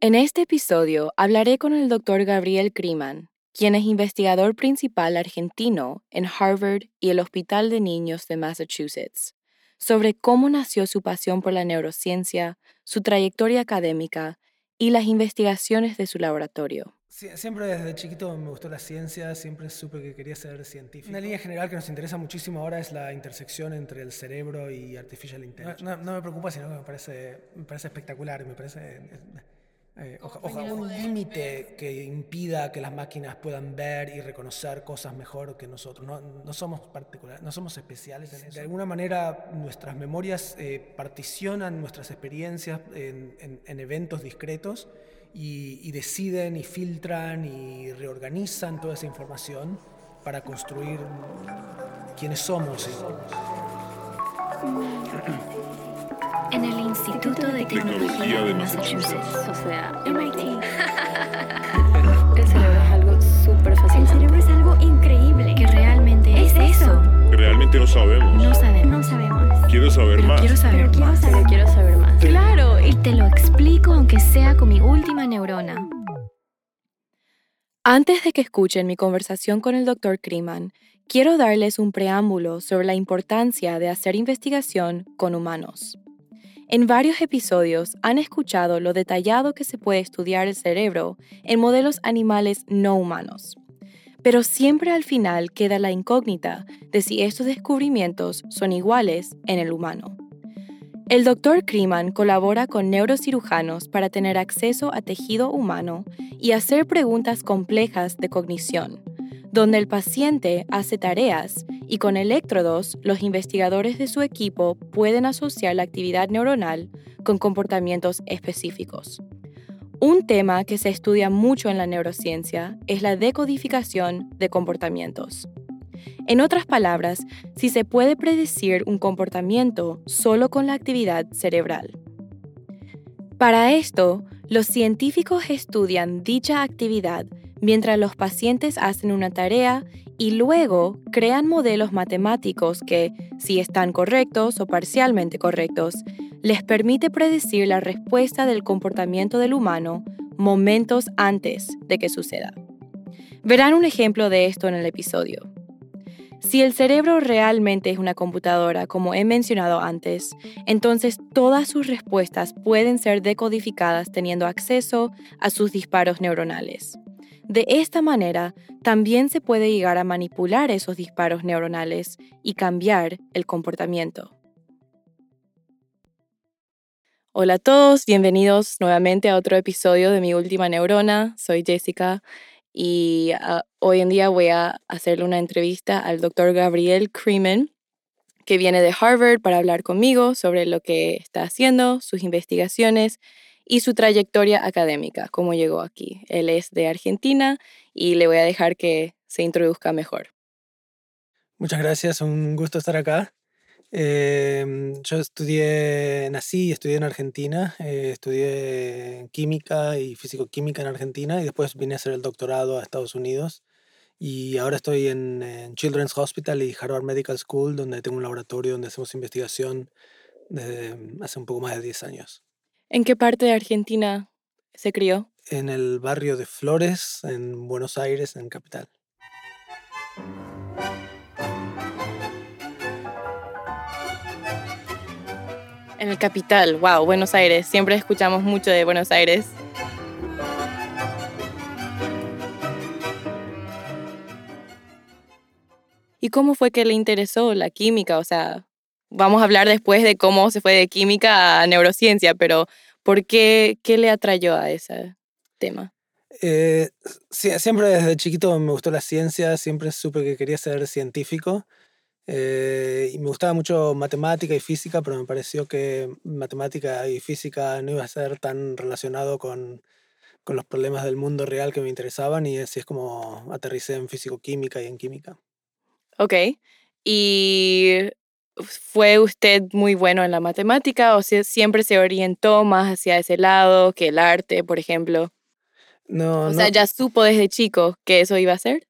En este episodio hablaré con el Dr. Gabriel Kriman, quien es investigador principal argentino en Harvard y el Hospital de Niños de Massachusetts, sobre cómo nació su pasión por la neurociencia, su trayectoria académica y las investigaciones de su laboratorio. siempre desde chiquito me gustó la ciencia, siempre supe que quería ser científico. Una línea general que nos interesa muchísimo ahora es la intersección entre el cerebro y artificial intelligence. No, no me preocupa, sino que me parece, me parece espectacular, me parece eh, ojalá un límite que impida que las máquinas puedan ver y reconocer cosas mejor que nosotros. No, no somos particulares, no somos especiales en eso. De alguna manera nuestras memorias eh, particionan nuestras experiencias en, en, eventos discretos y, y, deciden y filtran y reorganizan toda esa información para construir quiénes somos. En el Instituto de Tecnología de Massachusetts, o sea, MIT. El cerebro es algo súper fácil. El cerebro es algo increíble. Que realmente es, eso. Realmente no sabemos. No sabemos. No sabemos. Quiero saber más. Quiero saber quiero más. Saber. quiero saber más. Claro, y te lo explico aunque sea con mi última neurona. Antes de que escuchen mi conversación con el Dr. Kriman, quiero darles un preámbulo sobre la importancia de hacer investigación con humanos. En varios episodios han escuchado lo detallado que se puede estudiar el cerebro en modelos animales no humanos. Pero siempre al final queda la incógnita de si estos descubrimientos son iguales en el humano. El Dr. Kriman colabora con neurocirujanos para tener acceso a tejido humano y hacer preguntas complejas de cognición, donde el paciente hace tareas y con electrodos los investigadores de su equipo pueden asociar la actividad neuronal con comportamientos específicos. Un tema que se estudia mucho en la neurociencia es la decodificación de comportamientos. En otras palabras, si se puede predecir un comportamiento solo con la actividad cerebral. Para esto, los científicos estudian dicha actividad mientras los pacientes hacen una tarea y luego crean modelos matemáticos que, si están correctos o parcialmente correctos, les permite predecir la respuesta del comportamiento del humano momentos antes de que suceda. Verán un ejemplo de esto en el episodio. Si el cerebro realmente es una computadora, como he mencionado antes, entonces todas sus respuestas pueden ser decodificadas teniendo acceso a sus disparos neuronales. De esta manera, también se puede llegar a manipular esos disparos neuronales y cambiar el comportamiento. Hola a todos, bienvenidos nuevamente a otro episodio de Mi Última Neurona. Soy Jessica y ah, hoy en día voy a hacerle una entrevista al doctor Gabriel Kreeman, que viene de Harvard para hablar conmigo sobre lo que está haciendo, sus investigaciones y su trayectoria académica, cómo llegó aquí. Él es de Argentina y le voy a dejar que se introduzca mejor. Muchas gracias, un gusto estar acá. Em, yo estudié, nací y estudié en Argentina, eh, estudié química y físico-química en Argentina y después vine a hacer el doctorado a Estados Unidos y ahora estoy en, en, Children's Hospital y Harvard Medical School donde tengo un laboratorio donde hacemos investigación desde hace un poco más de 10 años. ¿En qué parte de Argentina se crió? En el barrio de Flores, en Buenos Aires, en Capital. En el capital, wow, Buenos Aires. Siempre escuchamos mucho de Buenos Aires. ¿Y cómo fue que le interesó la química? O sea, vamos a hablar después de cómo se fue de química a neurociencia, pero ¿por qué, qué le atrayó a ese tema? Eh, siempre desde chiquito me gustó la ciencia, siempre supe que quería ser científico. Eh, y me gustaba mucho matemática y física, pero me pareció que matemática y física no iba a ser tan relacionado con, con los problemas del mundo real que me interesaban y así es como aterricé en físico-química y en química. Ok. ¿Y fue usted muy bueno en la matemática o siempre se orientó más hacia ese lado que el arte, por ejemplo? No, o sea, ya supo desde chico que eso iba a ser.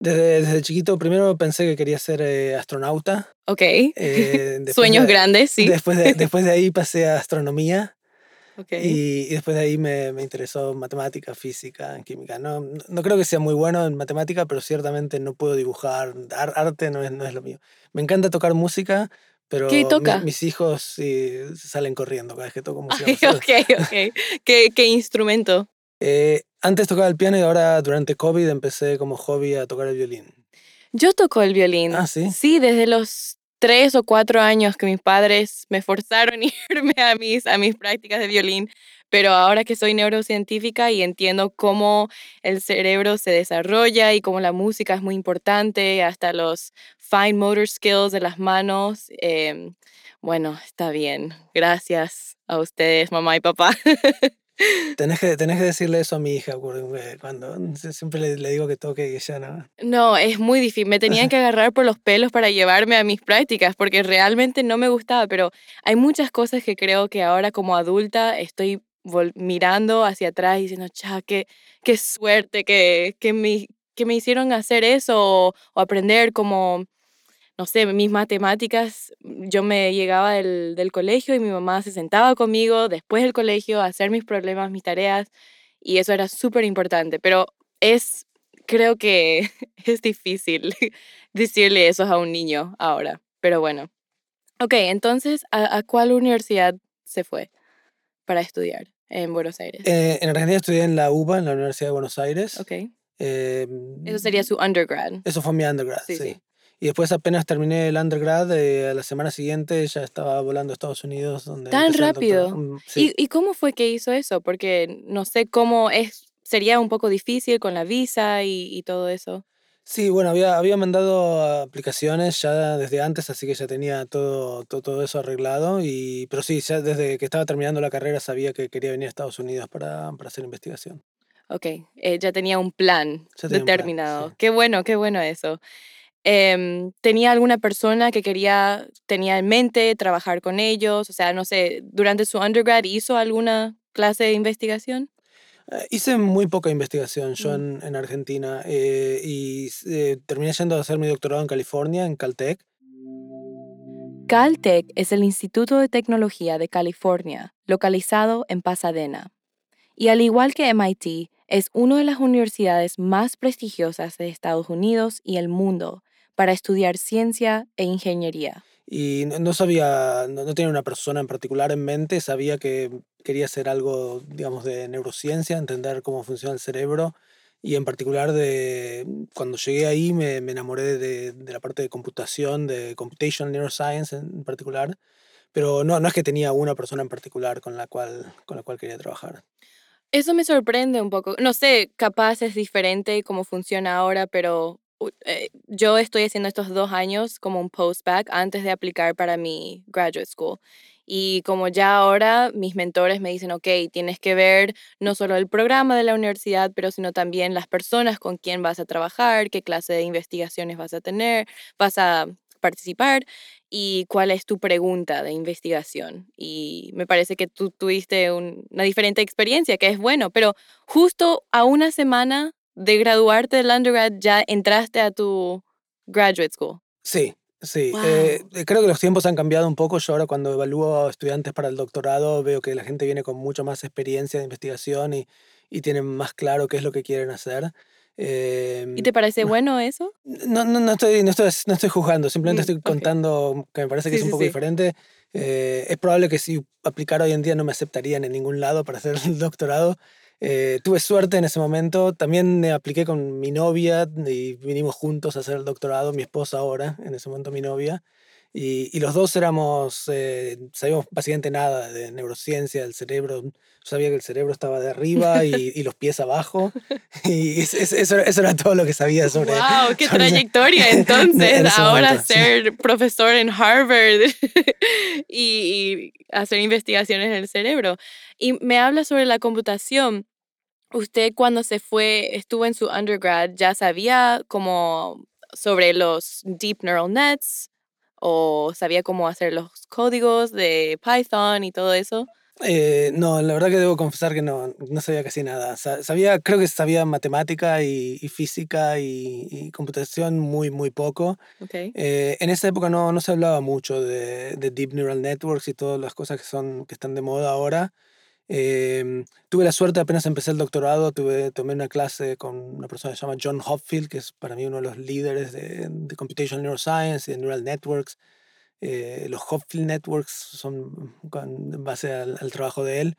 Desde, desde chiquito primero pensé que quería ser eh, astronauta. Ok. Eh, Sueños grandes, sí. Después de, después de ahí pasé a astronomía. Okay. Y, y, después de ahí me, me, interesó matemática, física, química. No, no creo que sea muy bueno en matemática, pero ciertamente no puedo dibujar. arte no es, no es lo mío. Me encanta tocar música, pero ¿Qué toca? Mi, mis hijos sí, salen corriendo cada vez que toco música. Ay, ok, ok. ¿Qué, ¿Qué, instrumento? Eh, antes tocaba el piano y ahora durante COVID empecé como hobby a tocar el violín. Yo toco el violín. Ah, sí. Sí, desde los tres o cuatro años que mis padres me forzaron a irme a mis, a mis prácticas de violín, pero ahora que soy neurocientífica y entiendo cómo el cerebro se desarrolla y cómo la música es muy importante, hasta los fine motor skills de las manos, eh, bueno, está bien. Gracias a ustedes, mamá y papá. Tenés que, tenés que decirle eso a mi hija cuando siempre le, le digo que toque y ella no. No, es muy difícil. Me tenían que agarrar por los pelos para llevarme a mis prácticas porque realmente no me gustaba, pero hay muchas cosas que creo que ahora como adulta estoy mirando hacia atrás y diciendo, cha, qué, qué suerte que, que, me, que me hicieron hacer eso o, o aprender como no sé, mis matemáticas, yo me llegaba del, del, colegio y mi mamá se sentaba conmigo después del colegio a hacer mis problemas, mis tareas, y eso era súper importante, pero es, creo que es difícil decirle eso a un niño ahora, pero bueno. Ok, entonces, ¿a, a cuál universidad se fue para estudiar en Buenos Aires? Eh, en Argentina estudié en la UBA, en la Universidad de Buenos Aires. Ok. Eh, eso sería su undergrad. Eso fue mi undergrad, sí. sí. sí. Y después apenas terminé el undergrad, eh, a la semana siguiente ya estaba volando a Estados Unidos. Donde ¿Tan rápido? Mm, sí. ¿Y, ¿Y cómo fue que hizo eso? Porque no sé cómo es, sería un poco difícil con la visa y, y todo eso. Sí, bueno, había, había mandado aplicaciones ya desde antes, así que ya tenía todo, todo, todo eso arreglado. Y, pero sí, ya desde que estaba terminando la carrera sabía que quería venir a Estados Unidos para, para hacer investigación. Ok, eh, ya tenía un plan tenía un plan, determinado. sí. Qué bueno, qué bueno eso. Em, ¿Tenía alguna persona que quería, tenía en mente trabajar con ellos? O sea, no sé, durante su undergrad hizo alguna clase de investigación? Eh, hice muy poca investigación yo Mm. en, en Argentina eh, y eh, terminé yendo a hacer mi doctorado en California, en Caltech. Caltech es el Instituto de Tecnología de California, localizado en Pasadena. Y al igual que MIT, es una de las universidades más prestigiosas de Estados Unidos y el mundo para estudiar ciencia e ingeniería. Y no, no sabía, no, no tenía una persona en particular en mente, sabía que quería hacer algo, digamos, de neurociencia, entender cómo funciona el cerebro. Y en particular, de, cuando llegué ahí me, me enamoré de, de la parte de computación, de Computational Neuroscience en particular. Pero no, no es que tenía una persona en particular con la cual, con la cual quería trabajar. Eso me sorprende un poco. No sé, capaz es diferente cómo funciona ahora, pero eh, yo estoy haciendo estos dos años como un postback antes de aplicar para mi graduate school. Y como ya ahora mis mentores me dicen, ok, tienes que ver no solo el programa de la universidad, pero sino también las personas con quien vas a trabajar, qué clase de investigaciones vas a tener, vas a participar y cuál es tu pregunta de investigación. Y me parece que tú tuviste un- una diferente experiencia, que es bueno, pero justo a una semana de graduarte del undergrad ya entraste a tu graduate school. Sí, sí. Wow. eh, eh, creo que los tiempos han cambiado un poco. Yo ahora cuando evalúo a estudiantes para el doctorado veo que la gente viene con mucho más experiencia de investigación y, y tienen más claro qué es lo que quieren hacer. Em, ¿Y te parece no, bueno eso? no, no, no estoy, no, estoy, no estoy juzgando, simplemente Mm, estoy ok. contando que me parece que Sí, es un sí, poco sí. diferente. Eh, es probable que si aplicara hoy en día no me aceptarían en ningún lado para hacer el doctorado. Eh, tuve suerte en ese momento. También me apliqué con mi novia y vinimos juntos a hacer el doctorado, mi esposa ahora, en ese momento mi novia. Y, los dos éramos, eh, sabíamos básicamente nada de neurociencia del cerebro. Yo sabía que el cerebro estaba de arriba y, los pies abajo. Y eso, era todo lo que sabía sobre. ¡Wow! ¡Qué trayectoria entonces! Ahora ser profesor en Harvard y, hacer investigaciones en el cerebro. Y me habla sobre la computación. Usted cuando se fue, estuvo en su undergrad, ya sabía como sobre los deep neural nets o sabía cómo hacer los códigos de Python y todo eso? Eh, no, la verdad que debo confesar que no, no sabía casi nada. Sabía, creo que sabía matemática y, física y, computación muy, muy poco. Eh, en esa época no, no se hablaba mucho de, de, Deep Neural Networks y todas las cosas que, son, que están de moda ahora. Em, tuve la suerte, apenas empecé el doctorado, tuve, tomé una clase con una persona que se llama John Hopfield, que es para mí uno de los líderes de, Computational Neuroscience y de Neural Networks. Eh, los Hopfield Networks son en base al, trabajo de él.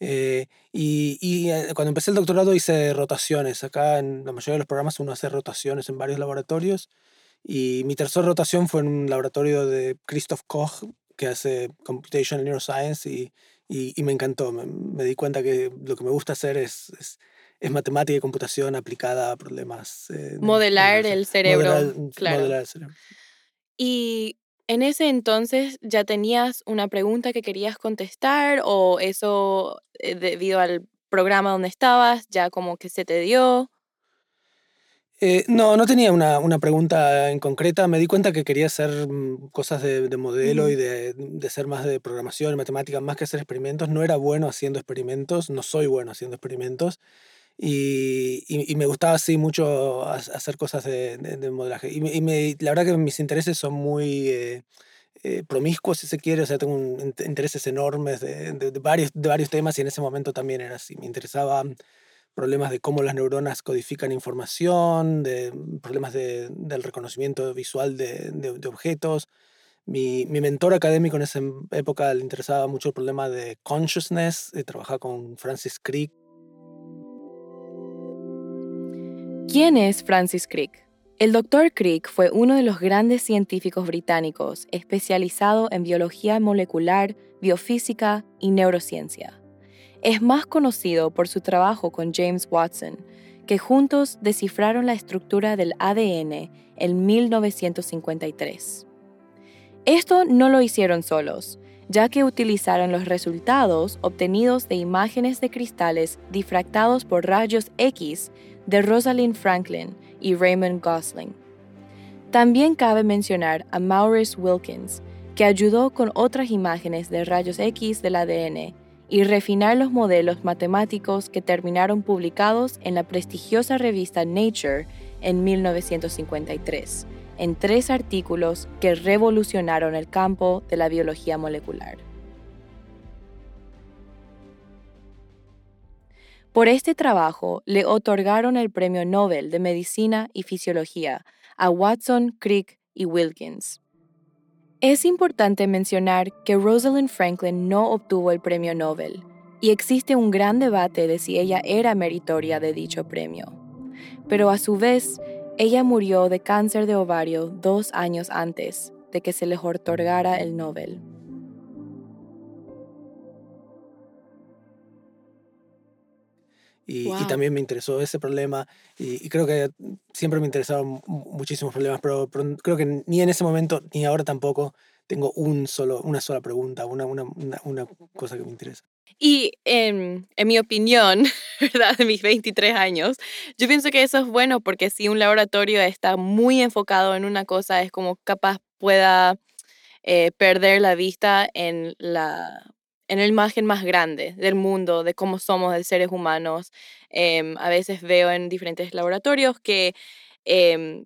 Eh, y, y, eh, cuando empecé el doctorado hice rotaciones. Acá en la mayoría de los programas uno hace rotaciones en varios laboratorios. Y mi tercera rotación fue en un laboratorio de Christoph Koch, que hace Computational Neuroscience, y y, me encantó. Me, di cuenta que lo que me gusta hacer es, es, matemática y computación aplicada a problemas. Eh, modelar el cerebro. claro. Modelar el cerebro. Y en ese entonces ya tenías una pregunta que querías contestar o eso eh, debido al programa donde estabas ya como que se te dio. Eh, no, no tenía una, una, pregunta en concreta. Me di cuenta que quería hacer mm, cosas de, de modelo y de, de, ser más de programación y matemáticas, más que hacer experimentos. No era bueno haciendo experimentos, no soy bueno haciendo experimentos. Y, y, me gustaba así mucho hacer cosas de, de modelaje. Y, y me, la verdad que mis intereses son muy eh, eh, promiscuos, si se quiere. O sea, tengo intereses enormes de, varios, de varios temas y en ese momento también era así. Me interesaba problemas de cómo las neuronas codifican información, de problemas de, del reconocimiento visual de, objetos. Mi, mentor académico en esa época le interesaba mucho el problema de consciousness, y trabajaba con Francis Crick. ¿Quién es Francis Crick? El doctor Crick fue uno de los grandes científicos británicos especializado en biología molecular, biofísica y neurociencia. Es más conocido por su trabajo con James Watson, que juntos descifraron la estructura del ADN en 1953. Esto no lo hicieron solos, ya que utilizaron los resultados obtenidos de imágenes de cristales difractados por rayos X de Rosalind Franklin y Raymond Gosling. También cabe mencionar a Maurice Wilkins, que ayudó con otras imágenes de rayos X del ADN y refinar los modelos matemáticos que terminaron publicados en la prestigiosa revista Nature en 1953, en tres artículos que revolucionaron el campo de la biología molecular. Por este trabajo le otorgaron el Premio Nobel de Medicina y Fisiología a Watson, Crick y Wilkins. Es importante mencionar que Rosalind Franklin no obtuvo el premio Nobel, y existe un gran debate de si ella era meritoria de dicho premio. Pero a su vez, ella murió de cáncer de ovario dos años antes de que se le otorgara el Nobel. Y, también me interesó ese problema y, creo que siempre me interesaron muchísimos problemas, pero, creo que ni en ese momento ni ahora tampoco tengo un solo, una sola pregunta, una, una, una, cosa que me interesa. Y en, en, mi opinión, ¿verdad? De mis 23 años, yo pienso que eso es bueno porque si un laboratorio está muy enfocado en una cosa, es como capaz pueda eh, perder la vista en la en la imagen más grande del mundo, de cómo somos de seres humanos. Em, a veces veo en diferentes laboratorios que em,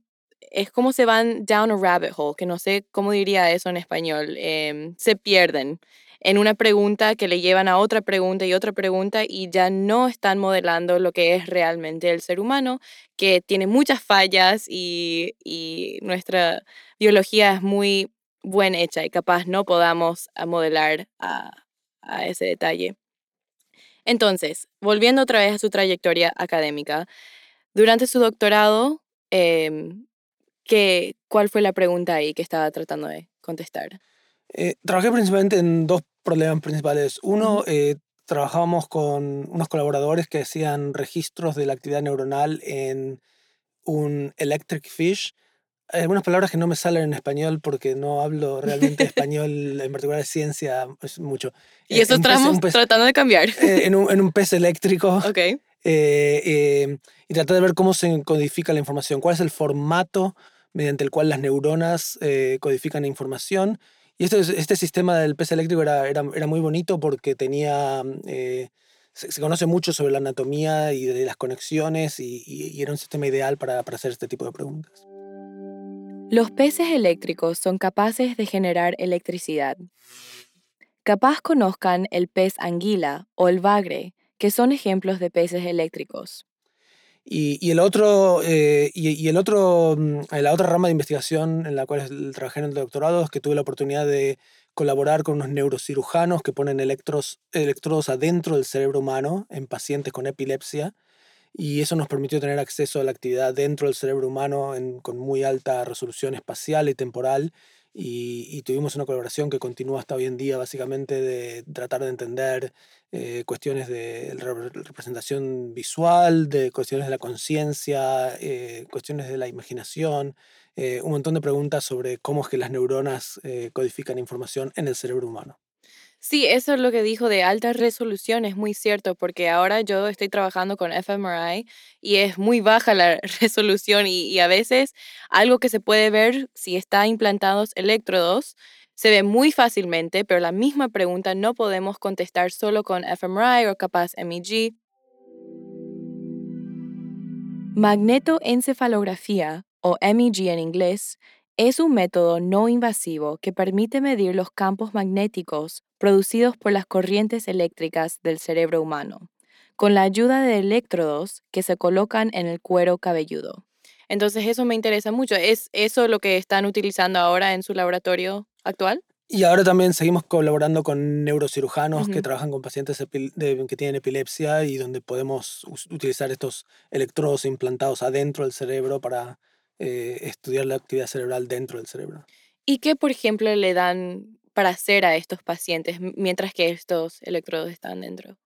es como se van down a rabbit hole, que no sé cómo diría eso en español, em, se pierden en una pregunta que le llevan a otra pregunta y otra pregunta y ya no están modelando lo que es realmente el ser humano, que tiene muchas fallas y, y nuestra biología es muy buena hecha y capaz no podamos modelar a, a ese detalle. Entonces, volviendo otra vez a su trayectoria académica, durante su doctorado, em, ¿qué, ¿cuál fue la pregunta ahí que estaba tratando de contestar? Eh, trabajé principalmente en dos problemas principales. Uno, eh, trabajábamos con unos colaboradores que hacían registros de la actividad neuronal en un electric fish. Hay algunas palabras que no me salen en español porque no hablo realmente español, en particular de ciencia, es mucho. Y eso estamos tratando de cambiar. en, un, en, un, pez eléctrico. Ok. Eh, y tratar de ver cómo se codifica la información, cuál es el formato mediante el cual las neuronas codifican la información y este, este sistema del pez eléctrico era, era, era muy bonito porque tenía, eh, se, conoce mucho sobre la anatomía y de las conexiones y, y, era un sistema ideal para, para hacer este tipo de preguntas. Los peces eléctricos son capaces de generar electricidad. Capaz conozcan el pez anguila o el bagre, que son ejemplos de peces eléctricos. Y, el otro, eh, y, el otro, mm, la otra rama de investigación en la cual trabajé en el doctorado es que tuve la oportunidad de colaborar con unos neurocirujanos que ponen electros, electrodos adentro del cerebro humano en pacientes con epilepsia. Y eso nos permitió tener acceso a la actividad dentro del cerebro humano con muy alta resolución espacial y temporal y, tuvimos una colaboración que continúa hasta hoy en día, básicamente de tratar de entender eh, cuestiones de representación visual, de cuestiones de la conciencia, eh, cuestiones de la imaginación, eh, un montón de preguntas sobre cómo es que las neuronas codifican información en el cerebro humano. Sí, eso es lo que dijo de alta resolución, es muy cierto, porque ahora yo estoy trabajando con fMRI y es muy baja la resolución y, a veces algo que se puede ver si está implantados electrodos se ve muy fácilmente, pero la misma pregunta no podemos contestar solo con fMRI o capaz MEG. Magnetoencefalografía, o MEG en inglés, es un método no invasivo que permite medir los campos magnéticos producidos por las corrientes eléctricas del cerebro humano, con la ayuda de electrodos que se colocan en el cuero cabelludo. Entonces eso me interesa mucho. ¿Es eso lo que están utilizando ahora en su laboratorio actual? Y ahora también seguimos colaborando con neurocirujanos que trabajan con pacientes que tienen epilepsia y donde podemos utilizar estos electrodos implantados adentro del cerebro para eh, estudiar la actividad cerebral dentro del cerebro. ¿Y qué, por ejemplo, le dan para hacer a estos pacientes mientras que estos electrodos están dentro?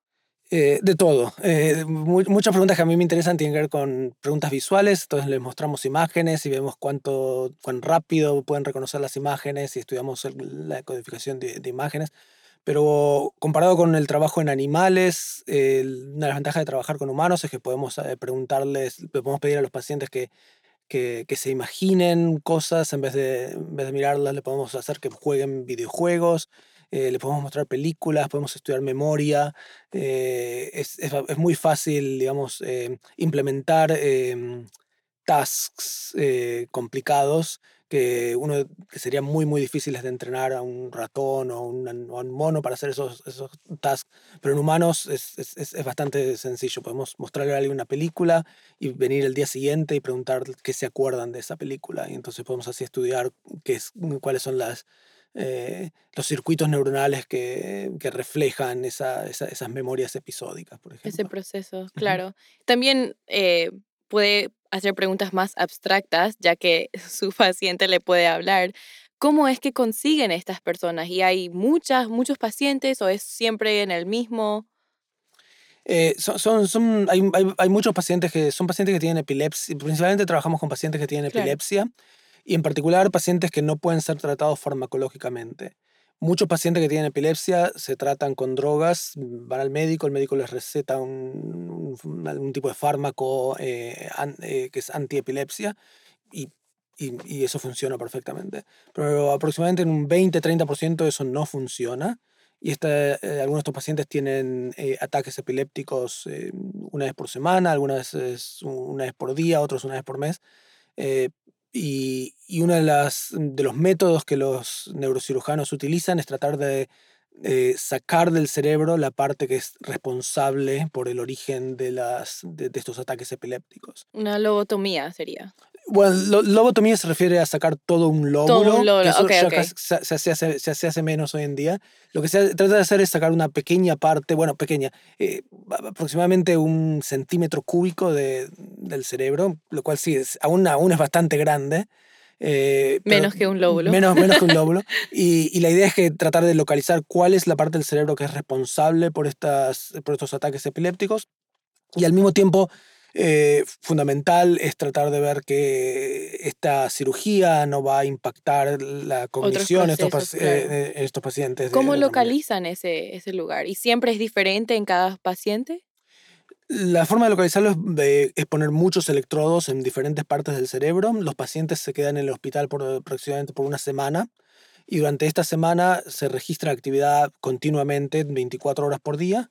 Eh, de todo. Eh, muchas preguntas que a mí me interesan tienen que ver con preguntas visuales, entonces les mostramos imágenes y vemos cuánto, cuán rápido pueden reconocer las imágenes y estudiamos la codificación de, imágenes. Pero comparado con el trabajo en animales, una de las ventajas de trabajar con humanos es que podemos preguntarles, podemos pedir a los pacientes que que, se imaginen cosas en vez, de, en vez de mirarlas, le podemos hacer que jueguen videojuegos, eh, le podemos mostrar películas, podemos estudiar memoria. Eh, es, es, es, muy fácil, digamos, eh, implementar em, tasks complicados que uno que sería muy muy difíciles de entrenar a un ratón o a un, mono para hacer esos, esos tasks, pero en humanos es, es, es, bastante sencillo. Podemos mostrarle a alguien una película y venir el día siguiente y preguntar qué se acuerdan de esa película y entonces podemos así estudiar qué es, cuáles son las, eh, los circuitos neuronales que, que reflejan esa, esas memorias episódicas, por ejemplo. Ese proceso, claro. También eh, puede hacer preguntas más abstractas, ya que su paciente le puede hablar. ¿Cómo es que consiguen estas personas? ¿Y hay muchas, muchos pacientes o es siempre en el mismo? Eh, son, son, hay, hay, hay, muchos pacientes que son pacientes que tienen epilepsia. Principalmente trabajamos con pacientes que tienen epilepsia y en particular pacientes que no pueden ser tratados farmacológicamente. Muchos pacientes que tienen epilepsia se tratan con drogas, van al médico, el médico les receta un, un, tipo de fármaco eh, eh, que es antiepilepsia y, y, eso funciona perfectamente. Pero aproximadamente en un 20-30% eso no funciona. Y este, algunos de estos pacientes tienen ataques epilépticos una vez por semana, algunas veces una vez por día, otros una vez por mes. Y, y uno de, las, de los métodos que los neurocirujanos utilizan es tratar de eh, sacar del cerebro la parte que es responsable por el origen de, las, de, estos ataques epilépticos. Una lobotomía sería. Bueno, lo, lobotomía se refiere a sacar todo un lóbulo. Todo un lóbulo, Se, se, hace, se, hace menos hoy en día. Lo que se trata de hacer es sacar una pequeña parte, bueno, pequeña, eh, aproximadamente un centímetro cúbico de, del cerebro, lo cual sí, es, aún, aún es bastante grande. Eh, menos que un lóbulo. Menos, menos que un lóbulo. Y, y, la idea es que tratar de localizar cuál es la parte del cerebro que es responsable por, estas, por estos ataques epilépticos y al mismo tiempo eh, fundamental es tratar de ver que esta cirugía no va a impactar la cognición en estos, eh, estos, pacientes. ¿Cómo localizan ese, ese lugar? ¿Y siempre es diferente en cada paciente? La forma de localizarlo es, es, poner muchos electrodos en diferentes partes del cerebro. Los pacientes se quedan en el hospital por aproximadamente por una semana y durante esta semana se registra actividad continuamente 24 horas por día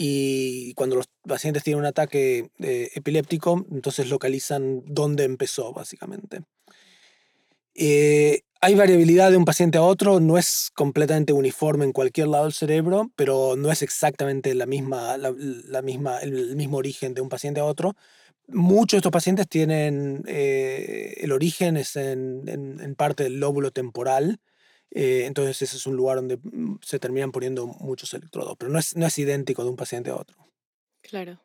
y cuando los pacientes tienen un ataque eh, epiléptico, entonces localizan dónde empezó, básicamente. Eh, hay variabilidad de un paciente a otro, no es completamente uniforme en cualquier lado del cerebro, pero no es exactamente la misma, la, misma, el, mismo origen de un paciente a otro. Muchos de estos pacientes tienen, eh, el origen es en, en, parte del lóbulo temporal, eh, entonces ese es un lugar donde mm, se terminan poniendo muchos electrodos, pero no es, no es idéntico de un paciente a otro. Claro.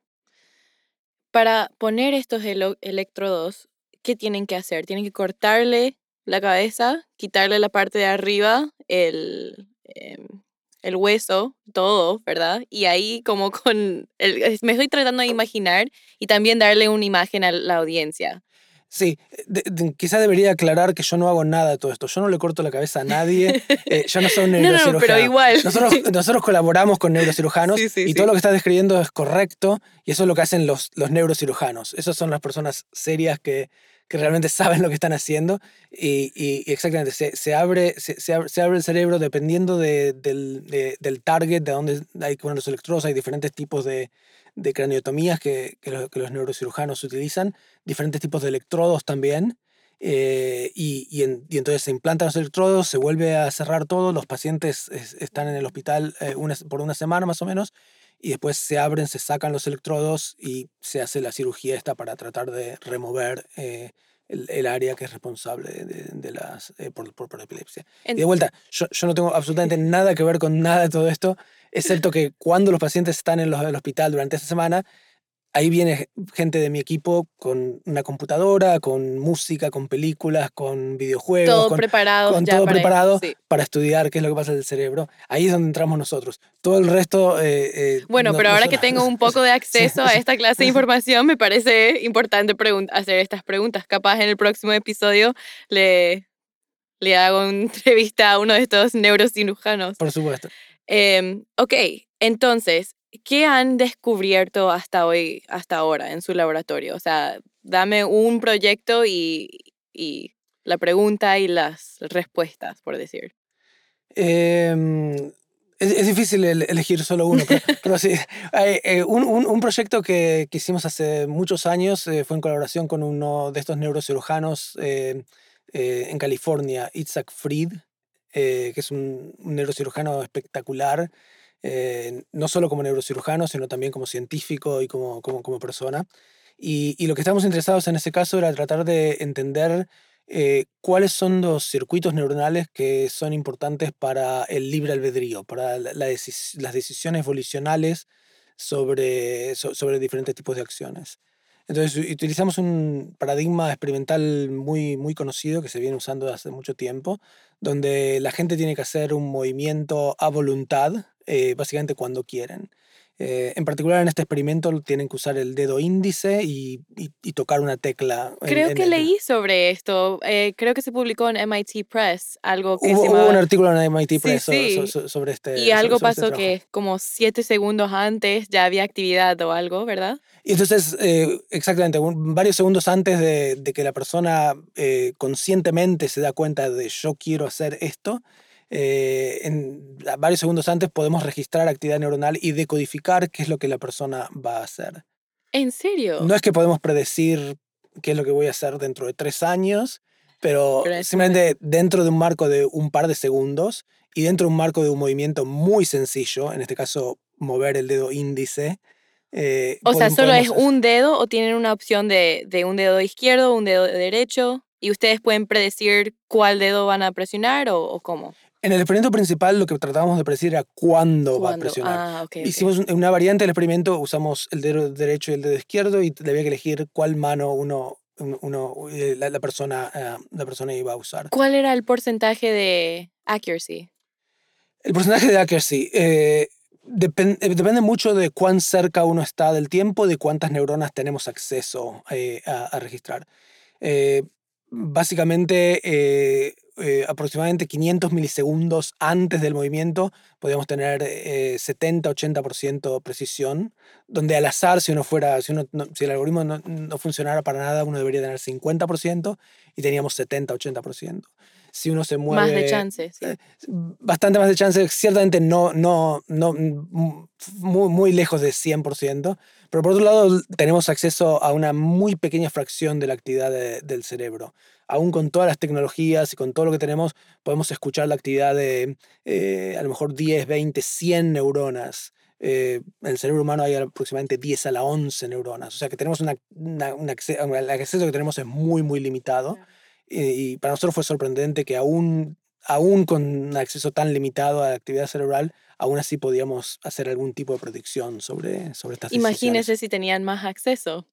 Para poner estos electrodos, ¿qué tienen que hacer? Tienen que cortarle la cabeza, quitarle la parte de arriba, el, em, el hueso, todo, ¿verdad? Y ahí como con, el, me estoy tratando de imaginar y también darle una imagen a la audiencia. Sí, quizá debería aclarar que yo no hago nada de todo esto. Yo no le corto la cabeza a nadie. Eh, yo no soy un neurocirujano. no, pero igual. Nosotros, nosotros colaboramos con neurocirujanos y todo lo que estás describiendo es correcto y eso es lo que hacen los, los neurocirujanos. Esas son las personas serias que, que realmente saben lo que están haciendo y, y, exactamente se, se, abre, se, se, abre, el cerebro dependiendo de, del, del target, de dónde hay que poner los electrodos. Hay diferentes tipos de, de craniotomías que, que, los, neurocirujanos utilizan, diferentes tipos de electrodos también. Eh, y, y, entonces se implantan los electrodos, se vuelve a cerrar todo, los pacientes están en el hospital eh, por una semana más o menos, y después se abren, se sacan los electrodos y se hace la cirugía esta para tratar de remover eh, el, área que es responsable de, las, por, por, epilepsia. y de vuelta, yo, yo, no tengo absolutamente nada que ver con nada de todo esto excepto que cuando los pacientes están en el hospital durante esta semana, ahí viene gente de mi equipo con una computadora, con música, con películas, con videojuegos. Todo preparado. Con todo para, preparado para estudiar qué es lo que pasa en el cerebro. Ahí es donde entramos nosotros. Todo el resto... Eh, eh, bueno, pero ahora que tengo un poco de acceso a esta clase de información, me parece importante hacer estas preguntas. Capaz en el próximo episodio le, le hago una entrevista a uno de estos neurocirujanos. Por supuesto. Eh, ok, entonces, ¿qué han descubierto hasta hoy, hasta ahora en su laboratorio? O sea, dame un proyecto y, y la pregunta y las respuestas, por decir. Eh, es, difícil elegir solo uno, pero, sí. Eh, un, un, un, proyecto que, que, hicimos hace muchos años eh, fue en colaboración con uno de estos neurocirujanos eh, en California, Itzhak Fried, que es un, neurocirujano espectacular, eh, no solo como neurocirujano, sino también como científico y como, como, como persona. Y, y, lo que estamos interesados en ese caso era tratar de entender eh, cuáles son los circuitos neuronales que son importantes para el libre albedrío, para la, las decisiones volicionales sobre, sobre diferentes tipos de acciones. Entonces utilizamos un paradigma experimental muy, muy conocido que se viene usando hace mucho tiempo, donde la gente tiene que hacer un movimiento a voluntad, eh, básicamente cuando quieren. Eh, en particular en este experimento tienen que usar el dedo índice y, y, tocar una tecla. Creo que leí sobre esto. Eh, creo que se publicó en MIT Press. Algo que hubo, hubo un artículo en MIT Press sobre, este. Y algo este pasó que como siete segundos antes ya había actividad o algo, ¿verdad? Y entonces, eh, exactamente, varios segundos antes de, de que la persona conscientemente se da cuenta de yo quiero hacer esto, eh, en varios segundos antes podemos registrar actividad neuronal y decodificar qué es lo que la persona va a hacer. ¿En serio? No es que podemos predecir qué es lo que voy a hacer dentro de tres años, pero, simplemente dentro de un marco de un par de segundos y dentro de un marco de un movimiento muy sencillo, en este caso mover el dedo índice. Eh, o sea, ¿solo es un dedo o tienen una opción de, de un dedo izquierdo, un dedo derecho? ¿Y ustedes pueden predecir cuál dedo van a presionar o, o cómo? En el experimento principal lo que tratábamos de predecir era cuándo, va a presionar. Ah, Hicimos una variante del experimento, usamos el dedo derecho y el dedo izquierdo y había que elegir cuál mano uno uno, la, persona, la persona iba a usar. ¿Cuál era el porcentaje de accuracy? El porcentaje de accuracy depende mucho de cuán cerca uno está del tiempo, de cuántas neuronas tenemos acceso a, a, registrar. básicamente, eh, aproximadamente 500 milisegundos antes del movimiento, podríamos tener 70-80% eh, precisión, donde al azar, si, uno fuera, si, uno, si el algoritmo no, no, funcionara para nada, uno debería tener 50% y teníamos 70-80%. Si uno se mueve... Más de chance, sí. Eh, bastante más de chance, ciertamente no, no, no muy, muy lejos de 100%, pero por otro lado tenemos acceso a una muy pequeña fracción de la actividad del cerebro aún con todas las tecnologías y con todo lo que tenemos, podemos escuchar la actividad de eh, a lo mejor 10, 20, 100 neuronas. Eh, en el cerebro humano hay aproximadamente 10 a la 11 neuronas. O sea que tenemos una, un acceso, el acceso que tenemos es muy, muy limitado. Y, para nosotros fue sorprendente que aún, aún con un acceso tan limitado a la actividad cerebral, aún así podíamos hacer algún tipo de predicción sobre, sobre estas Imagínese si tenían más acceso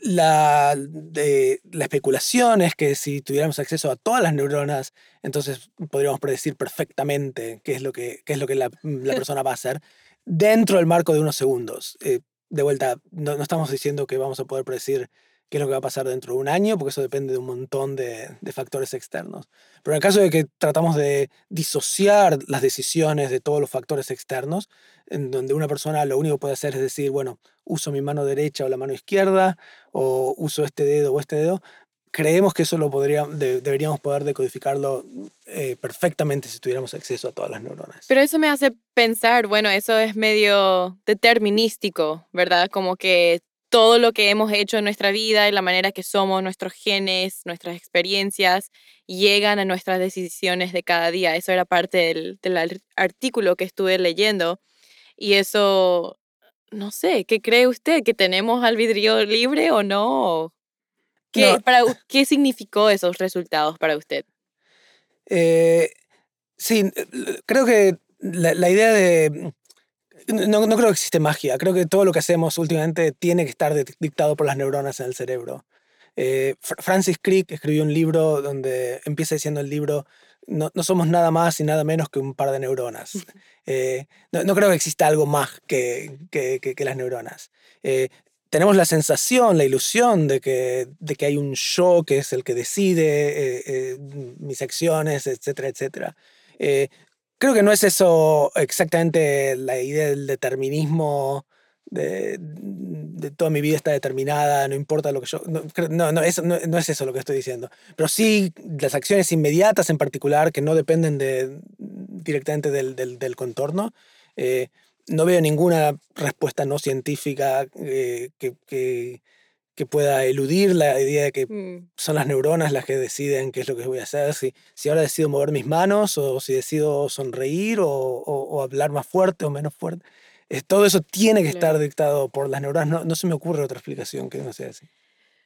la, de, la especulación es que si tuviéramos acceso a todas las neuronas, entonces podríamos predecir perfectamente qué es lo que, qué es lo que la, la persona va a hacer dentro del marco de unos segundos. Eh, de vuelta, no, no, estamos diciendo que vamos a poder predecir qué es lo que va a pasar dentro de un año, porque eso depende de un montón de, de, factores externos. Pero en el caso de que tratamos de disociar las decisiones de todos los factores externos, en donde una persona lo único que puede hacer es decir, bueno, uso mi mano derecha o la mano izquierda, o uso este dedo o este dedo, creemos que eso lo podría, deberíamos poder decodificarlo eh, perfectamente si tuviéramos acceso a todas las neuronas. Pero eso me hace pensar, bueno, eso es medio determinístico, ¿verdad? Como que todo lo que hemos hecho en nuestra vida y la manera que somos, nuestros genes, nuestras experiencias, llegan a nuestras decisiones de cada día. Eso era parte del, del artículo que estuve leyendo. Y eso, no sé, ¿qué cree usted? ¿Que tenemos albedrío libre o no? ¿Qué, Para, ¿qué significó esos resultados para usted? Eh, sí, creo que la, la idea de no, no, creo que existe magia. Creo que todo lo que hacemos últimamente tiene que estar dictado por las neuronas en el cerebro. Eh, Francis Crick escribió un libro donde empieza diciendo el libro, no, no, somos nada más y nada menos que un par de neuronas. Eh, no, no, creo que exista algo más que, que, que, las neuronas. Eh, tenemos la sensación, la ilusión de que, de que hay un yo que es el que decide mis acciones, etcétera, etcétera. Creo que no es eso exactamente la idea del determinismo de, de, toda mi vida está determinada, no importa lo que yo... No, no, no, eso, no, es eso lo que estoy diciendo. Pero sí las acciones inmediatas en particular que no dependen de, directamente del, del, del contorno. Eh, no veo ninguna respuesta no científica eh, que, que, que pueda eludir la idea de que mm. son las neuronas las que deciden qué es lo que voy a hacer, si, si ahora decido mover mis manos o si decido sonreír o, o, hablar más fuerte o menos fuerte. todo eso tiene que estar dictado por las neuronas, no, no se me ocurre otra explicación que no sea así.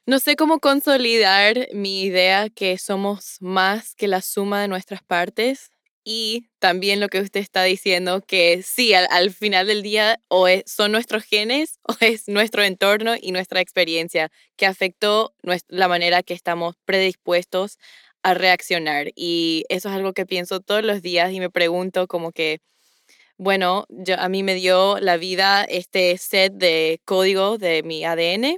No sé cómo consolidar mi idea que somos más que la suma de nuestras partes y también lo que usted está diciendo, que sí, al, final del día o son nuestros genes o es nuestro entorno y nuestra experiencia que afectó la manera que estamos predispuestos a reaccionar. Y eso es algo que pienso todos los días y me pregunto como que, bueno, yo, a mí me dio la vida este set de código de mi ADN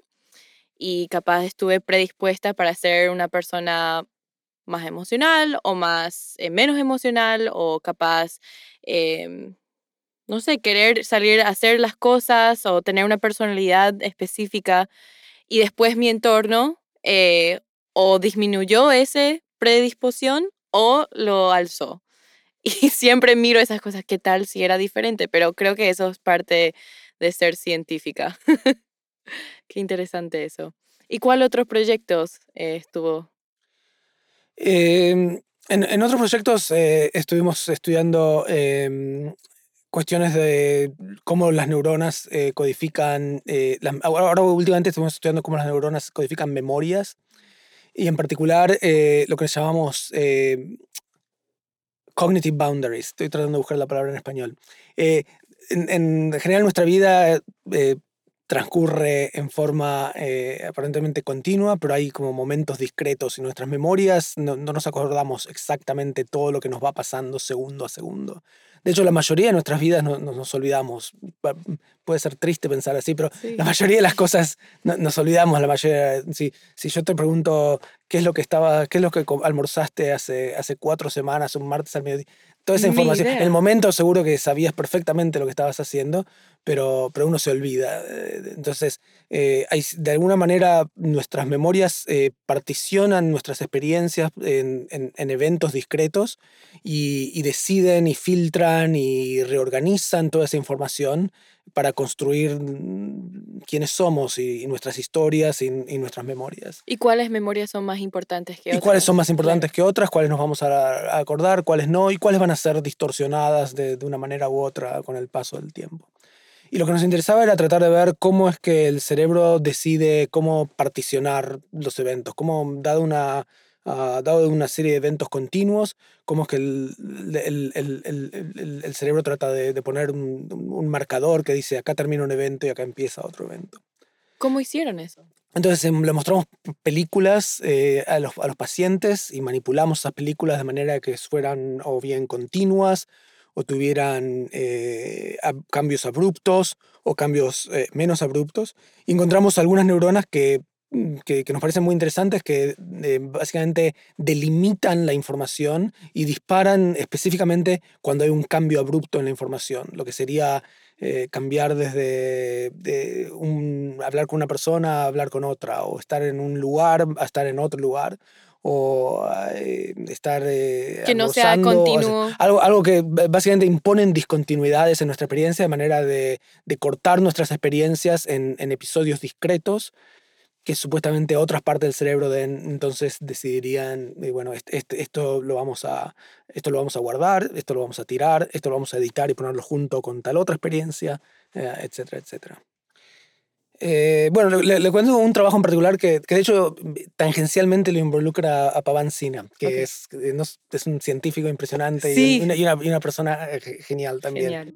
y capaz estuve predispuesta para ser una persona más emocional o más eh, menos emocional o capaz, em, no sé, querer salir a hacer las cosas o tener una personalidad específica y después mi entorno eh, o disminuyó esa predisposición o lo alzó. Y siempre miro esas cosas, ¿qué tal si era diferente? Pero creo que eso es parte de ser científica. Qué interesante eso. ¿Y cuál otros proyectos eh, estuvo Em, en, en, otros proyectos eh, estuvimos estudiando em, cuestiones de cómo las neuronas eh, codifican, eh, ahora últimamente estuvimos estudiando cómo las neuronas codifican memorias y en particular lo que llamamos cognitive boundaries, estoy tratando de buscar la palabra en español. En, en, general nuestra vida transcurre en forma eh, aparentemente continua, pero hay como momentos discretos y nuestras memorias no, no, nos acordamos exactamente todo lo que nos va pasando segundo a segundo. De hecho, la mayoría de nuestras vidas no, nos olvidamos. Puede ser triste pensar así, pero la mayoría de las cosas nos olvidamos. La mayoría, si, si yo te pregunto qué es lo que estaba, qué es lo que almorzaste hace, hace cuatro semanas, un martes al mediodía, toda esa información. En el momento seguro que sabías perfectamente lo que estabas haciendo, pero, pero uno se olvida. Eh, entonces, eh, hay, de alguna manera nuestras memorias eh, particionan nuestras experiencias en, en, eventos discretos y, y, deciden y filtran y reorganizan toda esa información para construir mm, quiénes somos y, nuestras historias y, nuestras memorias. ¿Y cuáles memorias son más importantes que otras? ¿Y cuáles son más importantes que otras? ¿Cuáles nos vamos a, acordar? ¿Cuáles no? ¿Y cuáles van a ser distorsionadas de, de una manera u otra con el paso del tiempo? Y lo que nos interesaba era tratar de ver cómo es que el cerebro decide cómo particionar los eventos, cómo, dado una, uh, dado una serie de eventos continuos, cómo es que el, el, el, el cerebro trata de, de poner un, un, marcador que dice acá termina un evento y acá empieza otro evento. ¿Cómo hicieron eso? Entonces em, le mostramos películas eh, a, los, a los pacientes y manipulamos esas películas de manera que fueran o bien continuas o tuvieran eh, cambios abruptos o cambios eh, menos abruptos. Encontramos algunas neuronas que Mm, que, nos parecen muy interesantes, que eh, básicamente delimitan la información y disparan específicamente cuando hay un cambio abrupto en la información, lo que sería cambiar desde hablar con una persona a hablar con otra, o estar en un lugar a estar en otro lugar, o eh, estar... que no sea continuo. algo, algo que básicamente imponen discontinuidades en nuestra experiencia de manera de, de cortar nuestras experiencias en, en episodios discretos que supuestamente otras partes del cerebro de, entonces decidirían, y bueno, este, esto, lo vamos a, esto lo vamos a guardar, esto lo vamos a tirar, esto lo vamos a editar y ponerlo junto con tal otra experiencia, eh, etcétera, etcétera. Eh, bueno, le, cuento un trabajo en particular que, que, de hecho tangencialmente lo involucra a Pavan Sina, que es, es un científico impresionante y, una, y, una, persona eh, genial también. Genial.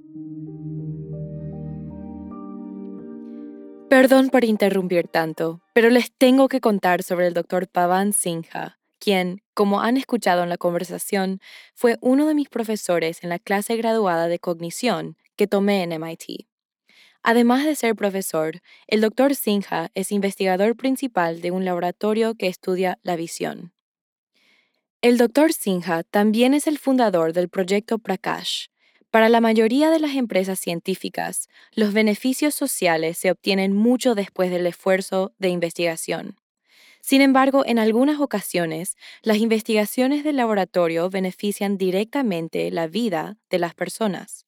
Perdón por interrumpir tanto, pero les tengo que contar sobre el doctor Pavan Singha, quien, como han escuchado en la conversación, fue uno de mis profesores en la clase graduada de cognición que tomé en MIT. Además de ser profesor, el doctor Singha es investigador principal de un laboratorio que estudia la visión. El doctor Singha también es el fundador del proyecto Prakash, para la mayoría de las empresas científicas, los beneficios sociales se obtienen mucho después del esfuerzo de investigación. Sin embargo, en algunas ocasiones, las investigaciones del laboratorio benefician directamente la vida de las personas.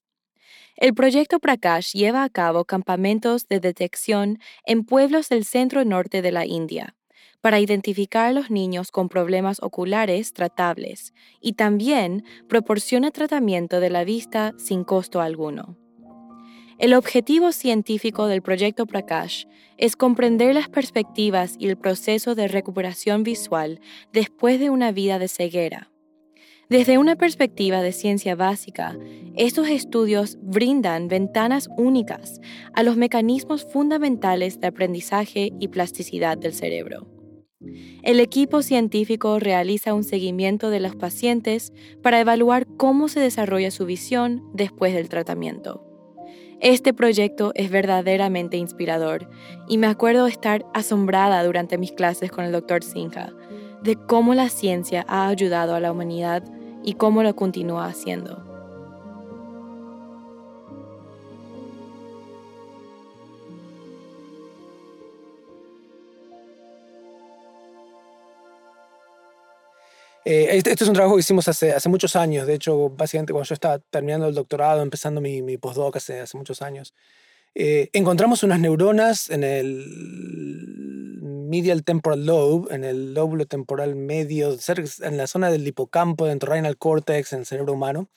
El proyecto Prakash lleva a cabo campamentos de detección en pueblos del centro norte de la India para identificar a los niños con problemas oculares tratables y también proporciona tratamiento de la vista sin costo alguno. El objetivo científico del proyecto Prakash es comprender las perspectivas y el proceso de recuperación visual después de una vida de ceguera. Desde una perspectiva de ciencia básica, estos estudios brindan ventanas únicas a los mecanismos fundamentales de aprendizaje y plasticidad del cerebro. El equipo científico realiza un seguimiento de los pacientes para evaluar cómo se desarrolla su visión después del tratamiento. Este proyecto es verdaderamente inspirador y me acuerdo estar asombrada durante mis clases con el Dr. Sinha de cómo la ciencia ha ayudado a la humanidad y cómo lo continúa haciendo. Eh, este, este, es un trabajo que hicimos hace, muchos años, de hecho, básicamente cuando yo estaba terminando el doctorado, empezando mi, mi postdoc hace, hace muchos años. Eh, encontramos unas neuronas en el medial temporal lobe, en el lóbulo temporal medio, en la zona del hipocampo, dentro del cortex, en el cerebro humano,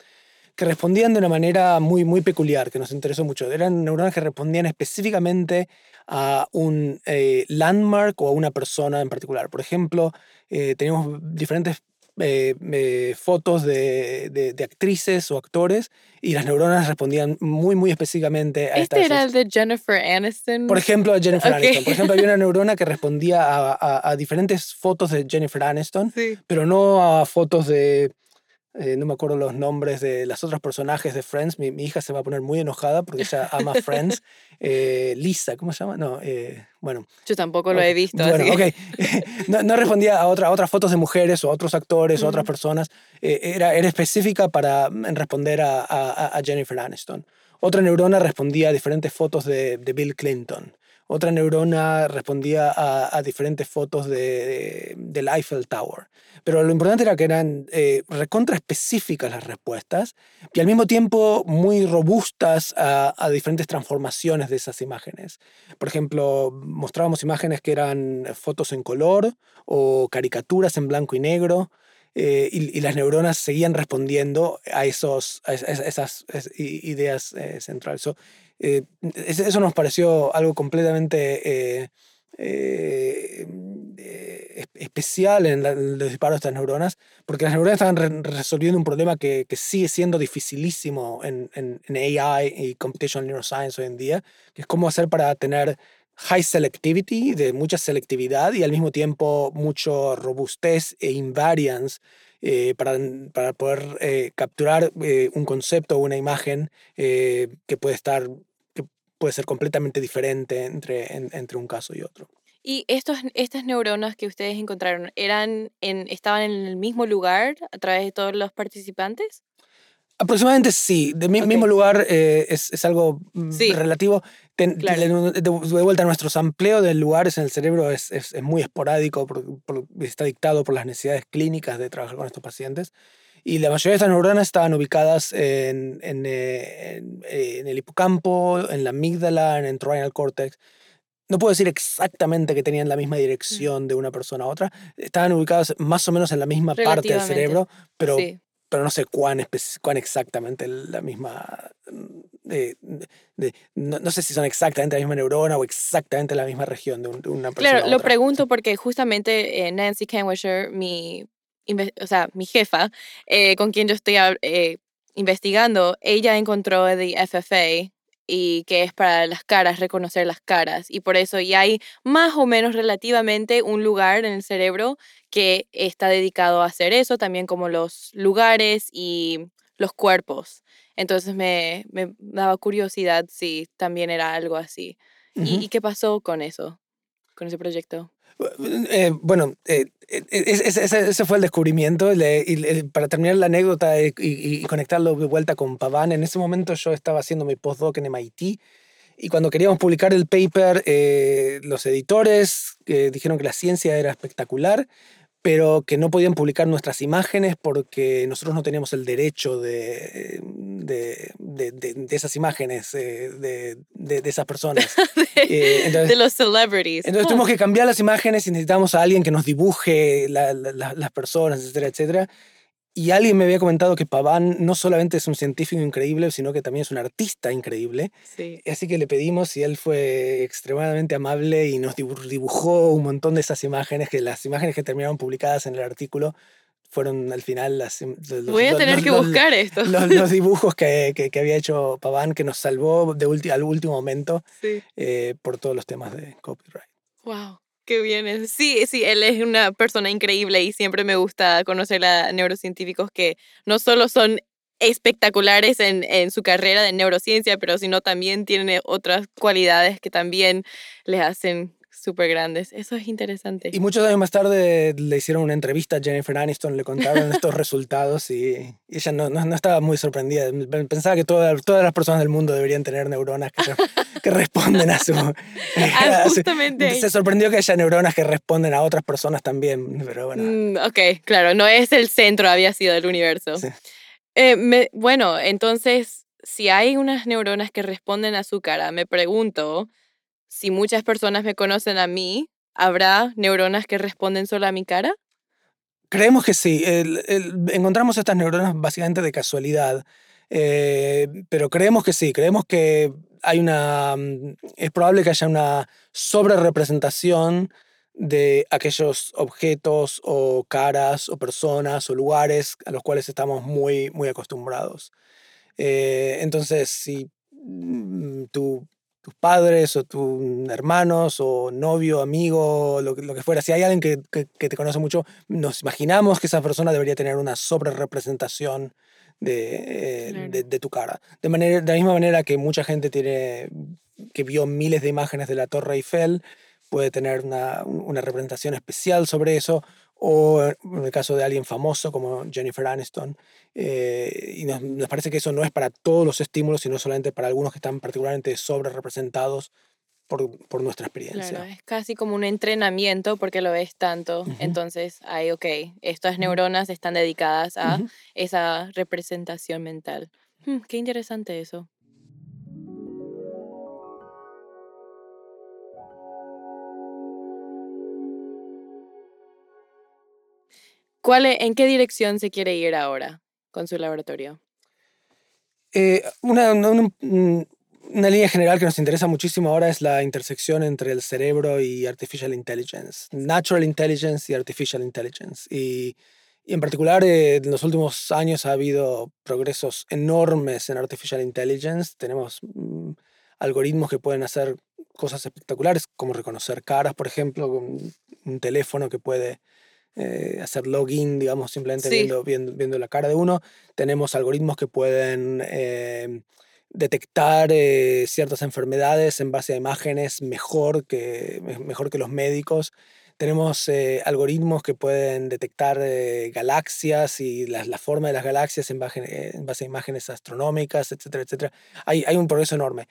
que respondían de una manera muy, muy peculiar, que nos interesó mucho. Eran neuronas que respondían específicamente a un eh, landmark o a una persona en particular. Por ejemplo, teníamos diferentes eh, eh, fotos de, de, actrices o actores y las neuronas respondían muy, muy específicamente a ¿Este era el de Jennifer Aniston? Por ejemplo, Jennifer Aniston. Por ejemplo, había una neurona que respondía a, a, diferentes fotos de Jennifer Aniston, pero no a fotos de eh, no me acuerdo los nombres de las otras personajes de Friends. Mi, hija se va a poner muy enojada porque ella ama Friends. Eh, Lisa, ¿cómo se llama? No, eh, bueno. Yo tampoco lo he visto. Bueno, ok. no, respondía a, otra, otras fotos de mujeres o otros actores o otras personas. era, era específica para mm, responder a, a, Jennifer Aniston. Otra neurona respondía a diferentes fotos de, de Bill Clinton. Otra neurona respondía a, diferentes fotos de, del Eiffel Tower. Pero lo importante era que eran eh, recontra específicas las respuestas y al mismo tiempo muy robustas a, diferentes transformaciones de esas imágenes. Por ejemplo, mostrábamos imágenes que eran fotos en color o caricaturas en blanco y negro. Eh, y, las neuronas seguían respondiendo a, esos, esas, ideas eh, centrales. Eh, eso nos pareció algo completamente eh, eh, especial en, el disparo de estas neuronas, porque las neuronas estaban resolviendo un problema que, que sigue siendo dificilísimo en, en, AI y computational neuroscience hoy en día, que es cómo hacer para tener high selectivity, de mucha selectividad y al mismo tiempo mucho robustez e invariance para, para, poder capturar un concepto o una imagen que puede estar puede ser completamente diferente entre, entre un caso y otro. ¿Y estos, estas neuronas que ustedes encontraron eran en, estaban en el mismo lugar a través de todos los participantes? Aproximadamente sí, del mismo lugar eh, es, es, algo mm, relativo. de, vuelta, nuestro sampleo de lugares en el cerebro es, es, es muy esporádico, está dictado por las necesidades clínicas de trabajar con estos pacientes. Y la mayoría de estas neuronas estaban ubicadas en, en, eh, eh, en, el hipocampo, en la amígdala, en el trianal cortex. No puedo decir exactamente que tenían la misma dirección de una persona a otra. Estaban ubicadas más o menos en la misma parte del cerebro, pero, pero no sé cuán, cuán exactamente la misma... De, no, sé si son exactamente la misma neurona o exactamente la misma región de, una persona. Claro, lo pregunto porque justamente eh, Nancy Kenwisher, mi o sea, mi jefa, eh, con quien yo estoy eh, investigando, ella encontró el FFA y que es para las caras, reconocer las caras. Y por eso ya hay más o menos relativamente un lugar en el cerebro que está dedicado a hacer eso, también como los lugares y los cuerpos. Entonces me, me daba curiosidad si también era algo así. ¿Y, ¿Y qué pasó con eso, con ese proyecto? Eh, bueno, eh, eh, ese, fue el descubrimiento. y, para terminar la anécdota y, conectarlo de vuelta con Pavan, en ese momento yo estaba haciendo mi postdoc en MIT. Y cuando queríamos publicar el paper, los editores dijeron que la ciencia era espectacular, pero que no podían publicar nuestras imágenes porque nosotros no teníamos el derecho de, de, de, esas imágenes, eh, de, de, esas personas. Eh, de los celebrities. Entonces tuvimos que cambiar las imágenes y necesitamos a alguien que nos dibuje las personas, etcétera, etcétera. Y alguien me había comentado que Paván no solamente es un científico increíble, sino que también es un artista increíble. Sí. Así que le pedimos y él fue extremadamente amable y nos dibujó un montón de esas imágenes, que las imágenes que terminaron publicadas en el artículo fueron al final las... Los, Voy a tener que buscar esto. Los, dibujos que, que, había hecho Paván, que nos salvó de al último momento eh, por todos los temas de copyright. ¡Wow! Qué bien. Sí, sí, él es una persona increíble y siempre me gusta conocer a neurocientíficos que no solo son espectaculares en, en su carrera de neurociencia, pero sino también tienen otras cualidades que también les hacen súper grandes. Eso es interesante. Y muchos años más tarde le hicieron una entrevista a Jennifer Aniston, le contaron estos resultados y, ella no, no, estaba muy sorprendida. Pensaba que todas todas las personas del mundo deberían tener neuronas que, que responden a su... ah, justamente. Se sorprendió que haya neuronas que responden a otras personas también, pero bueno. Mm, ok, claro, no es el centro, había sido del universo. Eh, me, bueno, entonces, si hay unas neuronas que responden a su cara, me pregunto si muchas personas me conocen a mí, ¿habrá neuronas que responden solo a mi cara? Creemos que sí. encontramos estas neuronas básicamente de casualidad, eh, pero creemos que sí. Creemos que hay una. Mm, es probable que haya una sobrerepresentación de aquellos objetos o caras o personas o lugares a los cuales estamos muy, muy acostumbrados. Eh, entonces, si mm, tus padres o tus hermanos o novio, amigo, lo, lo que fuera, si hay alguien que, que, te conoce mucho, nos imaginamos que esa persona debería tener una sobre representación de, de, de, tu cara. De, manera, de la misma manera que mucha gente tiene, que vio miles de imágenes de la Torre Eiffel, puede tener una, una, representación especial sobre eso, o en el caso de alguien famoso como Jennifer Aniston. Eh, y nos, nos, parece que eso no es para todos los estímulos, sino solamente para algunos que están particularmente sobre representados por, por nuestra experiencia. Claro, es casi como un entrenamiento porque lo ves tanto. Uh -huh. Entonces, hay, ok, estas neuronas están dedicadas a uh -huh. esa representación mental. Hmm, qué interesante eso. ¿Cuál es, ¿En qué dirección se quiere ir ahora con su laboratorio? Eh, una, una, una, línea general que nos interesa muchísimo ahora es la intersección entre el cerebro y artificial intelligence, natural intelligence y artificial intelligence. Y, y en particular, eh, en los últimos años ha habido progresos enormes en artificial intelligence. Tenemos mm, algoritmos que pueden hacer cosas espectaculares, como reconocer caras, por ejemplo, con un teléfono que puede eh, hacer login, digamos, simplemente sí. viendo, viendo, viendo, la cara de uno. Tenemos algoritmos que pueden eh, detectar eh, ciertas enfermedades en base a imágenes mejor que, mejor que los médicos. Tenemos algoritmos que pueden detectar galaxias y la, la, forma de las galaxias en base, en base, a imágenes astronómicas, etcétera, etcétera. Hay, hay un progreso enorme.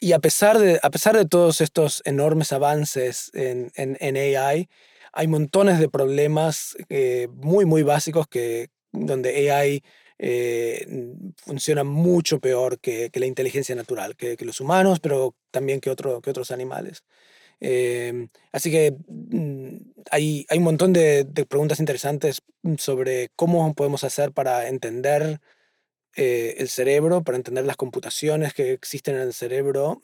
Y a pesar de, a pesar de todos estos enormes avances en, en, en AI, hay montones de problemas eh, muy, muy básicos que, donde AI eh, funciona mucho peor que, que la inteligencia natural, que, los humanos, pero también que, que otros animales. Eh, así que mm, hay, hay un montón de, de, preguntas interesantes sobre cómo podemos hacer para entender eh, el cerebro, para entender las computaciones que existen en el cerebro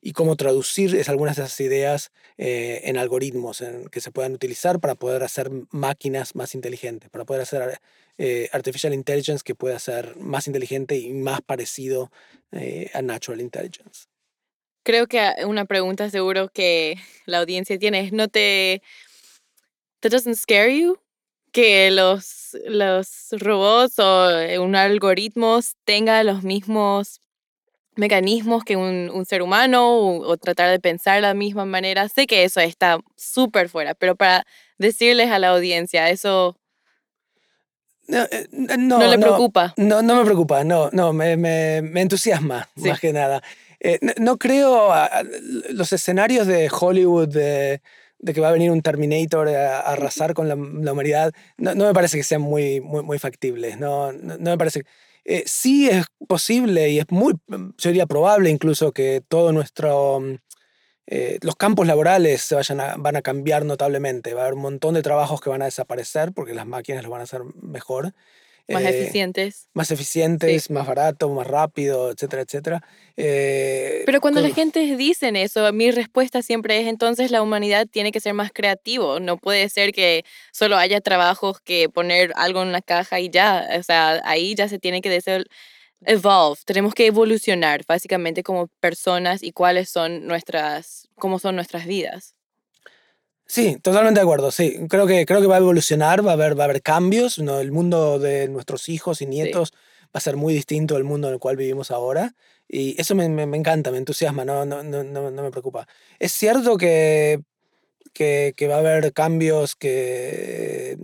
y cómo traducir es, algunas de esas ideas eh, en algoritmos que se puedan utilizar para poder hacer máquinas más inteligentes, para poder hacer eh, artificial intelligence que pueda ser más inteligente y más parecido eh, a natural intelligence. Creo que una pregunta seguro que la audiencia tiene es, ¿no te... ¿That doesn't scare you? que los, los robots o eh, un algoritmo tenga los mismos mecanismos que un, un ser humano o, o, tratar de pensar de la misma manera. Sé que eso está súper fuera, pero para decirles a la audiencia, eso no, eh, no, no le preocupa. No, no me preocupa, no, no, me, me, me entusiasma sí. más que nada. Eh, no, no, creo a, a los escenarios de Hollywood de de que va a venir un Terminator a, arrasar con la, la humanidad, no, no, me parece que sean muy, muy, muy factibles. No, no, no me parece. Eh, sí es posible y es muy, diría probable incluso que todo nuestro. Eh, los campos laborales se vayan a, van a cambiar notablemente. Va a haber un montón de trabajos que van a desaparecer porque las máquinas lo van a hacer mejor. Más eh, eficientes. Más eficientes, sí. más barato, más rápido, etcétera, etcétera. Eh, Pero cuando con... la gente dicen eso, mi respuesta siempre es entonces la humanidad tiene que ser más creativo. No puede ser que solo haya trabajos que poner algo en la caja y ya. O sea, ahí ya se tiene que decir evolve. Tenemos que evolucionar básicamente como personas y cuáles son nuestras, cómo son nuestras vidas. Sí, totalmente de acuerdo, sí. Creo que, creo que va a evolucionar, va a haber, va a haber cambios. ¿no? El mundo de nuestros hijos y nietos sí. va a ser muy distinto al mundo en el cual vivimos ahora. Y eso me, me, me encanta, me entusiasma, no, no, no, no, me preocupa. Es cierto que, que, que va a haber cambios que,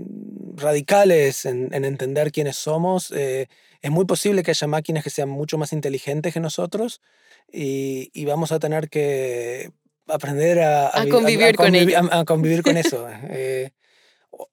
radicales en, en entender quiénes somos. Eh, es muy posible que haya máquinas que sean mucho más inteligentes que nosotros y, y vamos a tener que aprender a, a, a convivir, a, con convivir, a, convivir con eso. Eh,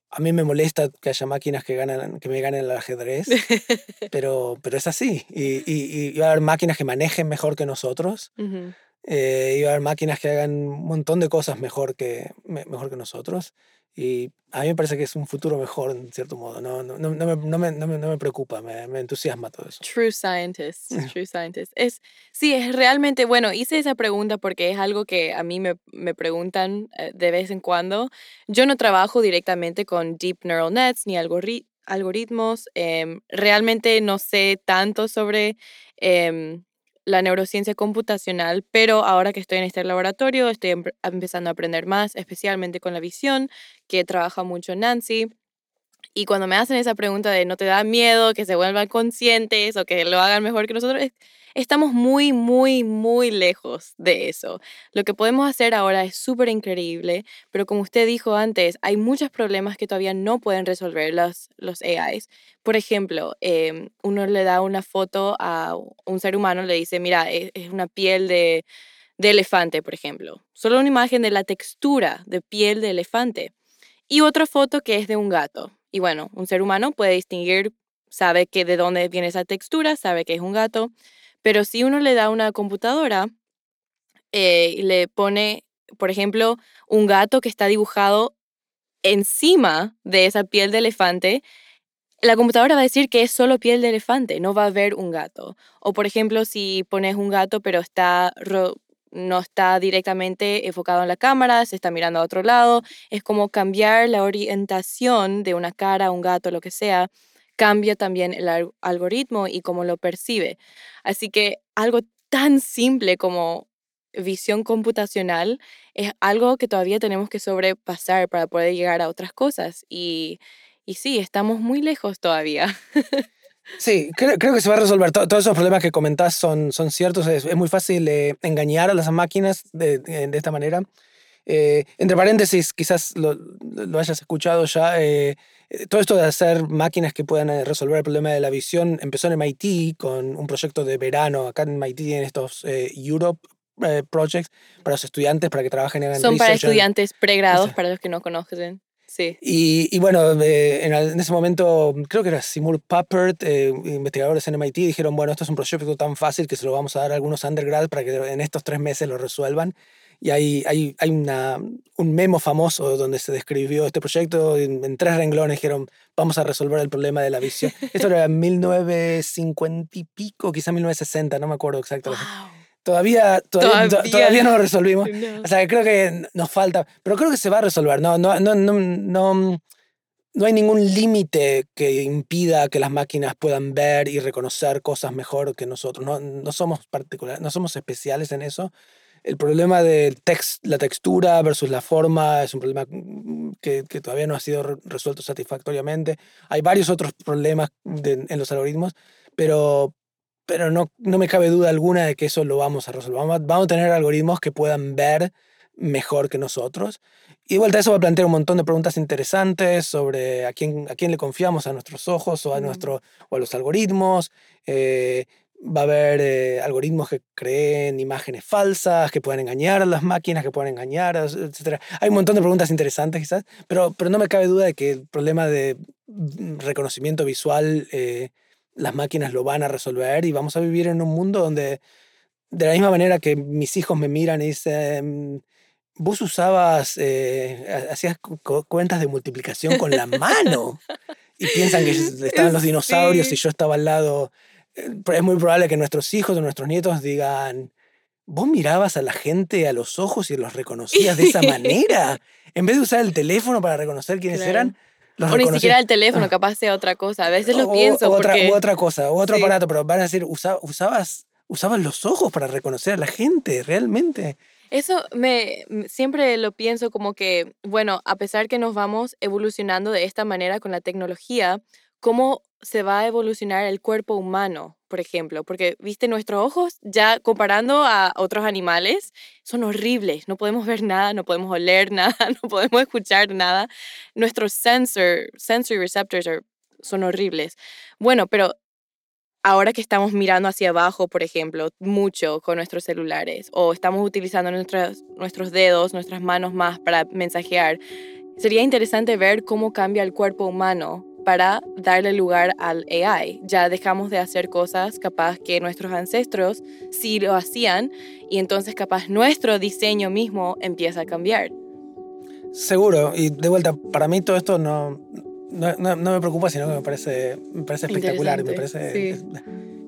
a mí me molesta que haya máquinas que, ganan, que me ganen el ajedrez, pero, pero es así. Y, y, y, va a haber máquinas que manejen mejor que nosotros. Uh -huh. eh, y va a haber máquinas que hagan un montón de cosas mejor que, mejor que nosotros. Y a mí me parece que es un futuro mejor, en cierto modo. No, no, no, no, me, no, me, no, me, preocupa, me, me, entusiasma todo eso. True scientist, true scientist. Es, sí, es realmente, bueno, hice esa pregunta porque es algo que a mí me, me preguntan eh, de vez en cuando. Yo no trabajo directamente con deep neural nets ni algoritmos. Eh, realmente no sé tanto sobre... Eh, la neurociencia computacional, pero ahora que estoy en este laboratorio estoy empezando a aprender más, especialmente con la visión, que trabaja mucho Nancy. Y cuando me hacen esa pregunta de no te da miedo que se vuelvan conscientes o que lo hagan mejor que nosotros, estamos muy, muy, muy lejos de eso. Lo que podemos hacer ahora es súper increíble, pero como usted dijo antes, hay muchos problemas que todavía no pueden resolver los, los AIs. Por ejemplo, em, uno le da una foto a un ser humano, le dice, mira, e, es, una piel de, de elefante, por ejemplo. Solo una imagen de la textura de piel de elefante. Y otra foto que es de un gato. Y bueno, un ser humano puede distinguir, sabe que de dónde viene esa textura, sabe que es un gato. Pero si uno le da una computadora eh, y le pone, por ejemplo, un gato que está dibujado encima de esa piel de elefante, la computadora va a decir que es solo piel de elefante, no va a ver un gato. O por ejemplo, si pones un gato pero está no está directamente enfocado en la cámara, se está mirando a otro lado, es como cambiar la orientación de una cara un gato, lo que sea, cambia también el algoritmo y cómo lo percibe. Así que algo tan simple como visión computacional es algo que todavía tenemos que sobrepasar para poder llegar a otras cosas. Y, y sí, estamos muy lejos todavía. Sí, creo, creo, que se va a resolver. todos esos problemas que comentás son, son ciertos. Es, es muy fácil eh, engañar a las máquinas de, de, esta manera. Eh, entre paréntesis, quizás lo, lo hayas escuchado ya, eh, eh, todo esto de hacer máquinas que puedan eh, resolver el problema de la visión empezó en MIT con un proyecto de verano. Acá en MIT tienen estos eh, Europe Projects para los estudiantes para que trabajen en Son para estudiantes pregrados, para los que no conocen. Sí. Y, y bueno, en, en, ese momento, creo que era Simur Puppert, investigadores en MIT, dijeron, bueno, esto es un proyecto tan fácil que se lo vamos a dar a algunos undergrads para que en estos tres meses lo resuelvan. Y hay, hay, hay una, un memo famoso donde se describió este proyecto en, tres renglones. Dijeron, vamos a resolver el problema de la visión. Esto era en 1950 y pico, quizá 1960, no me acuerdo exactamente. Todavía, todavía, todavía, no lo resolvimos. O sea, creo que nos falta, pero creo que se va a resolver. No, no, no, no, no, no hay ningún límite que impida que las máquinas puedan ver y reconocer cosas mejor que nosotros. No, no somos particulares, no somos especiales en eso. El problema de text, la textura versus la forma es un problema que, que todavía no ha sido resuelto satisfactoriamente. Hay varios otros problemas en los algoritmos, pero, pero no, no me cabe duda alguna de que eso lo vamos a resolver. Vamos, vamos a tener algoritmos que puedan ver mejor que nosotros. Y de vuelta eso va a plantear un montón de preguntas interesantes sobre a quién, a quién le confiamos, a nuestros ojos o a, nuestro, o a los algoritmos. Eh, va a haber eh, algoritmos que creen imágenes falsas, que pueden engañar a las máquinas, que pueden engañar, etc. Hay un montón de preguntas interesantes quizás, pero, pero no me cabe duda de que el problema de mm, reconocimiento visual, eh, las máquinas lo van a resolver y vamos a vivir en un mundo donde, de la misma manera que mis hijos me miran y dicen, vos usabas, eh, hacías cuentas de multiplicación con la mano. Y piensan que estaban los dinosaurios y yo estaba al lado es muy probable que nuestros hijos o nuestros nietos digan, vos mirabas a la gente a los ojos y los reconocías de esa manera. En vez de usar el teléfono para reconocer quiénes eran, los o ni siquiera el teléfono, ah. capaz sea otra cosa. A veces lo pienso. O otra, porque... otra cosa, o otro aparato, pero van a decir, usabas, usabas los ojos para reconocer a la gente, realmente. Eso me siempre lo pienso como que, bueno, a pesar que nos vamos evolucionando de esta manera con la tecnología, cómo se va a evolucionar el cuerpo humano, por ejemplo, porque, viste, nuestros ojos, ya comparando a otros animales, son horribles, no podemos ver nada, no podemos oler nada, no podemos escuchar nada. Nuestros sensor, sensory receptors son horribles. Bueno, pero ahora que estamos mirando hacia abajo, por ejemplo, mucho con nuestros celulares, o estamos utilizando nuestros, nuestros dedos, nuestras manos más para mensajear, sería interesante ver cómo cambia el cuerpo humano para darle lugar al AI. Ya dejamos de hacer cosas capaz que nuestros ancestros sí lo hacían y entonces capaz nuestro diseño mismo empieza a cambiar. Seguro, y de vuelta, para mí todo esto no, no, me preocupa, sino que me parece, me parece espectacular. Me parece,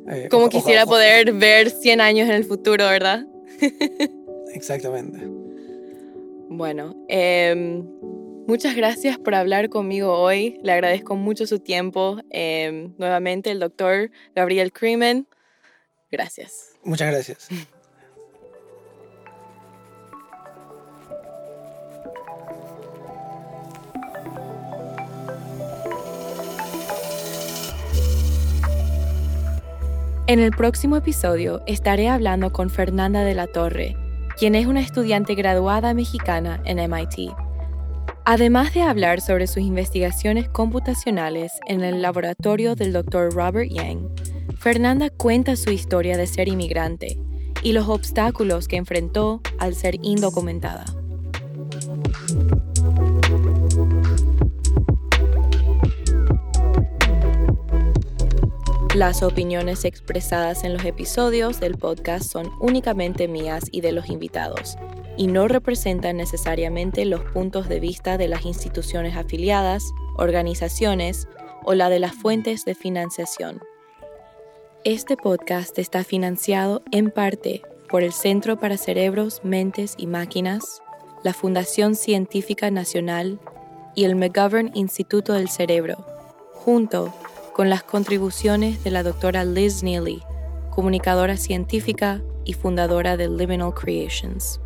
eh, Como quisiera poder ver 100 años en el futuro, ¿verdad? Exactamente. Bueno, eh, Muchas gracias por hablar conmigo hoy. Le agradezco mucho su tiempo. Em, nuevamente, el doctor Gabriel Creeman. Gracias. Muchas gracias. En el próximo episodio estaré hablando con Fernanda de la Torre, quien es una estudiante graduada mexicana en MIT. Además de hablar sobre sus investigaciones computacionales en el laboratorio del Dr. Robert Yang, Fernanda cuenta su historia de ser inmigrante y los obstáculos que enfrentó al ser indocumentada. Las opiniones expresadas en los episodios del podcast son únicamente mías y de los invitados y no representan necesariamente los puntos de vista de las instituciones afiliadas, organizaciones o la de las fuentes de financiación. Este podcast está financiado en parte por el Centro para Cerebros, Mentes y Máquinas, la Fundación Científica Nacional y el McGovern Instituto del Cerebro, junto con las contribuciones de la doctora Liz Neely, comunicadora científica y fundadora de Liminal Creations.